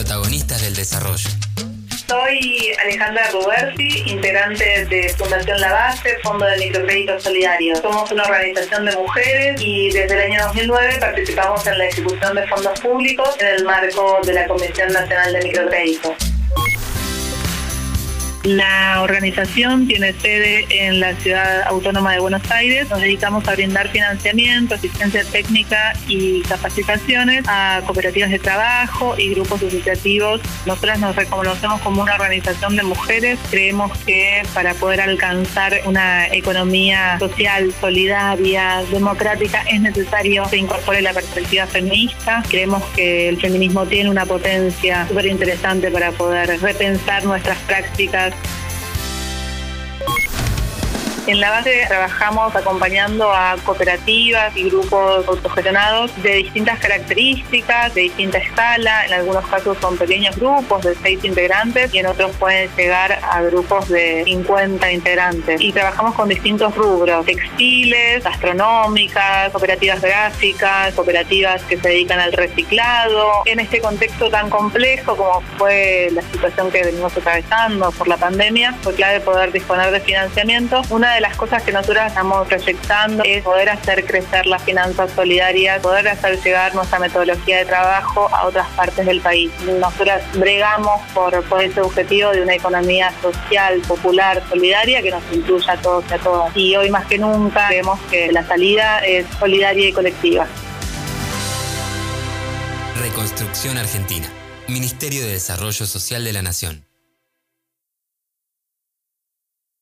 protagonistas del desarrollo. Soy Alejandra Ruberti, integrante de Fundación La Base, Fondo de Microcrédito Solidario. Somos una organización de mujeres y desde el año 2009 participamos en la ejecución de fondos públicos en el marco de la Comisión Nacional de Microcrédito. La organización tiene sede en la ciudad autónoma de Buenos Aires. Nos dedicamos a brindar financiamiento, asistencia técnica y capacitaciones a cooperativas de trabajo y grupos asociativos. Nosotras nos reconocemos como una organización de mujeres. Creemos que para poder alcanzar una economía social, solidaria, democrática, es necesario que incorpore la perspectiva feminista. Creemos que el feminismo tiene una potencia súper interesante para poder repensar nuestras prácticas en la base trabajamos acompañando a cooperativas y grupos autogestionados de distintas características, de distinta escala. En algunos casos son pequeños grupos de seis integrantes y en otros pueden llegar a grupos de 50 integrantes. Y trabajamos con distintos rubros, textiles, gastronómicas, cooperativas gráficas, cooperativas que se dedican al reciclado. En este contexto tan complejo como fue la situación que venimos atravesando por la pandemia, fue clave poder disponer de financiamiento. Una de las cosas que nosotros estamos proyectando es poder hacer crecer las finanzas solidarias, poder hacer llegar nuestra metodología de trabajo a otras partes del país. Nosotras bregamos por ese objetivo de una economía social, popular, solidaria que nos incluya a todos y a todas. Y hoy más que nunca vemos que la salida es solidaria y colectiva. Reconstrucción Argentina. Ministerio de Desarrollo Social de la Nación.